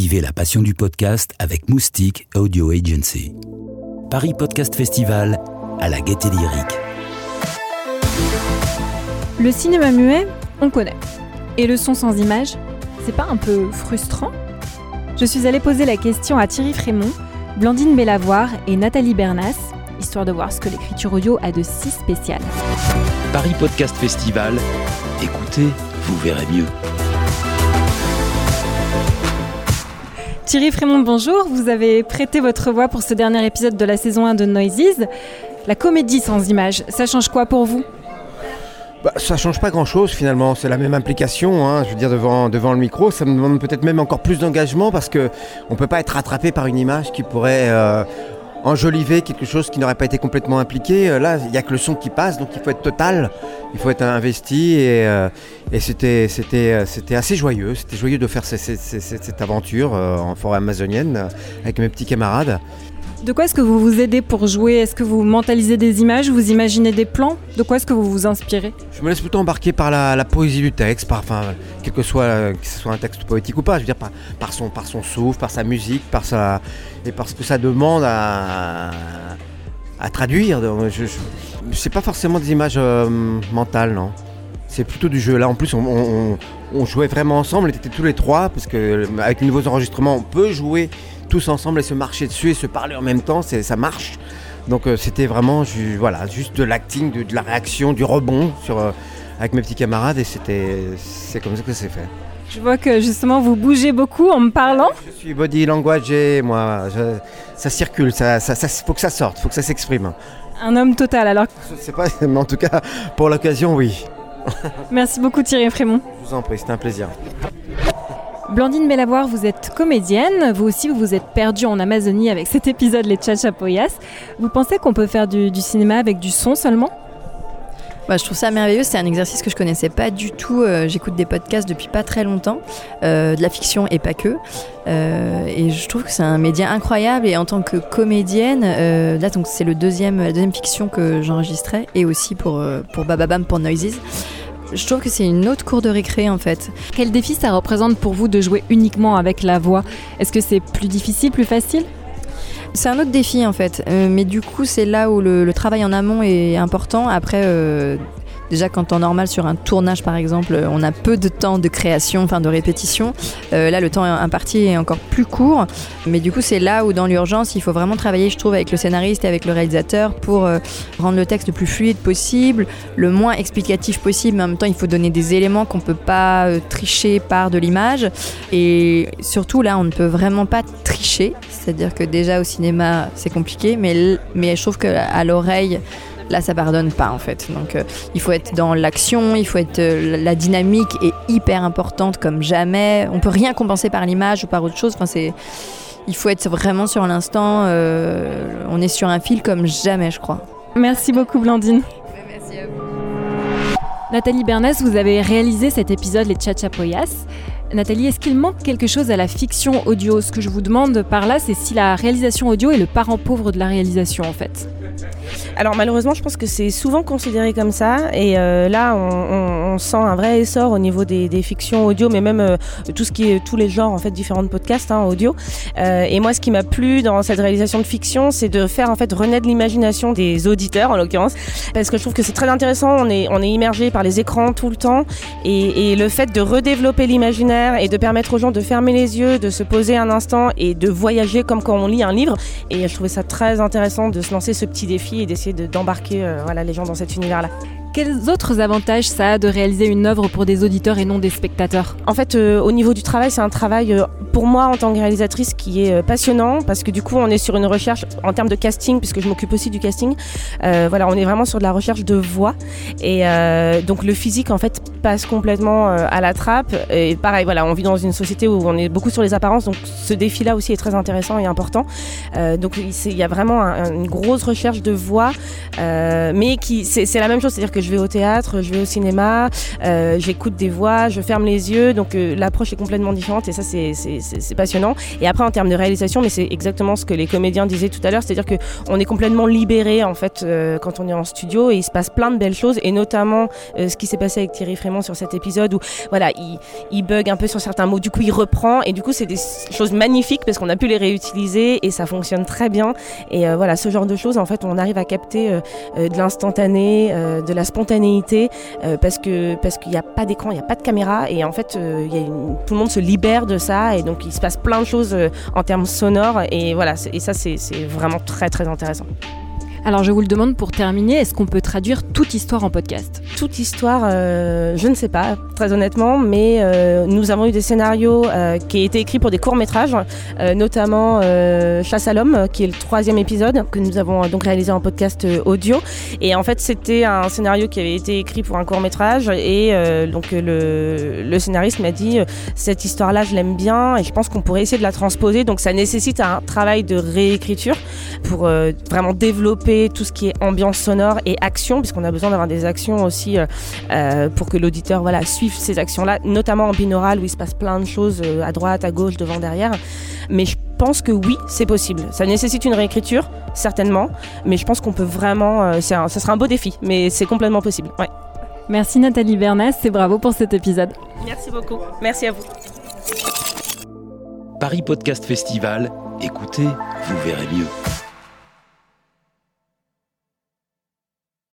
Vivez la passion du podcast avec Moustique Audio Agency. Paris Podcast Festival à la gaieté lyrique. Le cinéma muet, on connaît. Et le son sans image, c'est pas un peu frustrant? Je suis allée poser la question à Thierry Frémont, Blandine Bellavoir et Nathalie Bernas, histoire de voir ce que l'écriture audio a de si spécial. Paris Podcast Festival, écoutez, vous verrez mieux. Thierry Frémont, bonjour. Vous avez prêté votre voix pour ce dernier épisode de la saison 1 de Noises. La comédie sans image, ça change quoi pour vous? Bah, ça change pas grand chose finalement, c'est la même implication, hein, je veux dire devant, devant le micro, ça me demande peut-être même encore plus d'engagement parce que on peut pas être rattrapé par une image qui pourrait euh, enjoliver quelque chose qui n'aurait pas été complètement impliqué. Euh, là, il n'y a que le son qui passe, donc il faut être total, il faut être investi et, euh, c'était, c'était assez joyeux, c'était joyeux de faire cette aventure en forêt amazonienne avec mes petits camarades. De quoi est-ce que vous vous aidez pour jouer? Est-ce que vous mentalisez des images? Vous imaginez des plans? De quoi est-ce que vous vous inspirez? Je me laisse plutôt embarquer par la, poésie du texte, par, quel que soit, que ce soit un texte poétique ou pas, je veux dire par, son, son souffle, par sa musique, par sa, et par ce que ça demande à, traduire. Je, c'est pas forcément des images euh, mentales, non. C'est plutôt du jeu. Là, en plus, on, jouait vraiment ensemble, on était tous les trois, parce qu'avec les nouveaux enregistrements, on peut jouer tous ensemble et se marcher dessus et se parler en même temps, ça marche. Donc euh, c'était vraiment voilà, juste de l'acting, de, la réaction, du rebond sur, euh, avec mes petits camarades et c'était c'est comme ça que c'est fait. Je vois que justement vous bougez beaucoup en me parlant. Je suis body language et moi, ça circule, ça, ça, faut que ça sorte, faut que ça s'exprime. Un homme total alors. Je sais pas, mais en tout cas pour l'occasion, oui. Merci beaucoup Thierry Frémont. Je vous en prie, c'était un plaisir. Blandine Bellavoir, vous êtes comédienne. Vous aussi, vous vous êtes perdue en Amazonie avec cet épisode Les Chachapoyas. Vous pensez qu'on peut faire du, cinéma avec du son seulement? Bah, je trouve ça merveilleux, c'est un exercice que je connaissais pas du tout. Euh, j'écoute des podcasts depuis pas très longtemps, euh, de la fiction et pas que. Euh, et je trouve que c'est un média incroyable. Et en tant que comédienne, là donc c'est le deuxième, la deuxième fiction que j'enregistrais, et aussi pour pour Bababam pour Noises. Je trouve que c'est une autre cour de récré en fait. Quel défi ça représente pour vous de jouer uniquement avec la voix? Est-ce que c'est plus difficile, plus facile? C'est un autre défi en fait, euh, mais du coup c'est là où le, travail en amont est important. Après, euh, Déjà, quand en normal sur un tournage, par exemple, on a peu de temps de création, enfin de répétition. Euh, là, le temps imparti est encore plus court. Mais du coup, c'est là où, dans l'urgence, il faut vraiment travailler, je trouve, avec le scénariste et avec le réalisateur pour euh, rendre le texte le plus fluide possible, le moins explicatif possible. Mais en même temps, il faut donner des éléments qu'on ne peut pas euh, tricher par de l'image. Et surtout, là, on ne peut vraiment pas tricher. C'est-à-dire que déjà au cinéma, c'est compliqué, mais, mais je trouve qu'à l'oreille, Là, ça pardonne pas en fait. Donc, euh, il faut être dans l'action, il faut être. Euh, la dynamique est hyper importante comme jamais. On peut rien compenser par l'image ou par autre chose. Enfin, c'est. Il faut être vraiment sur l'instant. Euh, on est sur un fil comme jamais, je crois. Merci beaucoup, Blandine. Merci à vous. Nathalie Bernès, vous avez réalisé cet épisode Les Chachapoyas. Nathalie, est-ce qu'il manque quelque chose à la fiction audio? Ce que je vous demande par là, c'est si la réalisation audio est le parent pauvre de la réalisation en fait. Alors malheureusement, je pense que c'est souvent considéré comme ça. Et euh, là, on, sent un vrai essor au niveau des, fictions audio, mais même euh, tout ce qui est tous les genres en fait différents podcasts hein, audio. Euh, et moi, ce qui m'a plu dans cette réalisation de fiction, c'est de faire en fait renaître l'imagination des auditeurs en l'occurrence, parce que je trouve que c'est très intéressant. On est on est immergé par les écrans tout le temps, et, et le fait de redévelopper l'imaginaire et de permettre aux gens de fermer les yeux, de se poser un instant et de voyager comme quand on lit un livre. Et je trouvais ça très intéressant de se lancer ce petit et d'essayer d'embarquer euh, voilà, les gens dans cet univers-là. Quels autres avantages ça a de réaliser une œuvre pour des auditeurs et non des spectateurs? En fait, euh, au niveau du travail, c'est un travail euh, pour moi en tant que réalisatrice qui est passionnant parce que du coup, on est sur une recherche en termes de casting, puisque je m'occupe aussi du casting. voilà, on est vraiment sur de la recherche de voix et donc le physique en fait passe complètement à la trappe. Et pareil, voilà, on vit dans une société où on est beaucoup sur les apparences, donc ce défi-là aussi est très intéressant et important. donc il y a vraiment une grosse recherche de voix, mais qui c'est la même chose, c'est-à-dire que je vais au théâtre, je vais au cinéma, j'écoute des voix, je ferme les yeux, donc l'approche est complètement différente et ça c'est passionnant. Et après en termes de réalisation, mais c'est exactement ce que les comédiens disaient tout à l'heure, c'est-à-dire qu'on est complètement libéré en fait quand on est en studio et il se passe plein de belles choses et notamment ce qui s'est passé avec Thierry Frémont sur cet épisode où voilà il, bug un peu sur certains mots, du coup il reprend et du coup c'est des choses magnifiques parce qu'on a pu les réutiliser et ça fonctionne très bien. Et euh, voilà, ce genre de choses, en fait, on arrive à capter euh, euh, de l'instantané, de la parce que parce qu'il n'y a pas d'écran, il n'y a pas de caméra, et en fait, a tout le monde se libère de ça, et donc il se passe plein de choses en termes sonores, et voilà, et ça c'est vraiment très très intéressant. Alors je vous le demande pour terminer, est-ce qu'on peut traduire toute histoire en podcast? Toute histoire, euh, je ne sais pas, très honnêtement, mais euh, nous avons eu des scénarios euh, qui ont été écrits pour des courts-métrages, notamment Chasse à l'homme, qui est le troisième épisode que nous avons donc réalisé en podcast audio. Et en fait, c'était un scénario qui avait été écrit pour un court-métrage, et donc le, scénariste m'a dit cette histoire-là, je l'aime bien, et je pense qu'on pourrait essayer de la transposer. Donc ça nécessite un travail de réécriture pour vraiment développer tout ce qui est ambiance sonore et action, puisqu'on a besoin d'avoir des actions aussi euh, euh, pour que l'auditeur voilà, suive ces actions-là, notamment en binaural où il se passe plein de choses euh, à droite, à gauche, devant, derrière. Mais je pense que oui, c'est possible. Ça nécessite une réécriture, certainement, mais je pense qu'on peut vraiment. ça sera un beau défi, mais c'est complètement possible. Ouais. Merci Nathalie Bernas et bravo pour cet épisode. Merci beaucoup. Merci à vous. Paris Podcast Festival, écoutez, vous verrez mieux.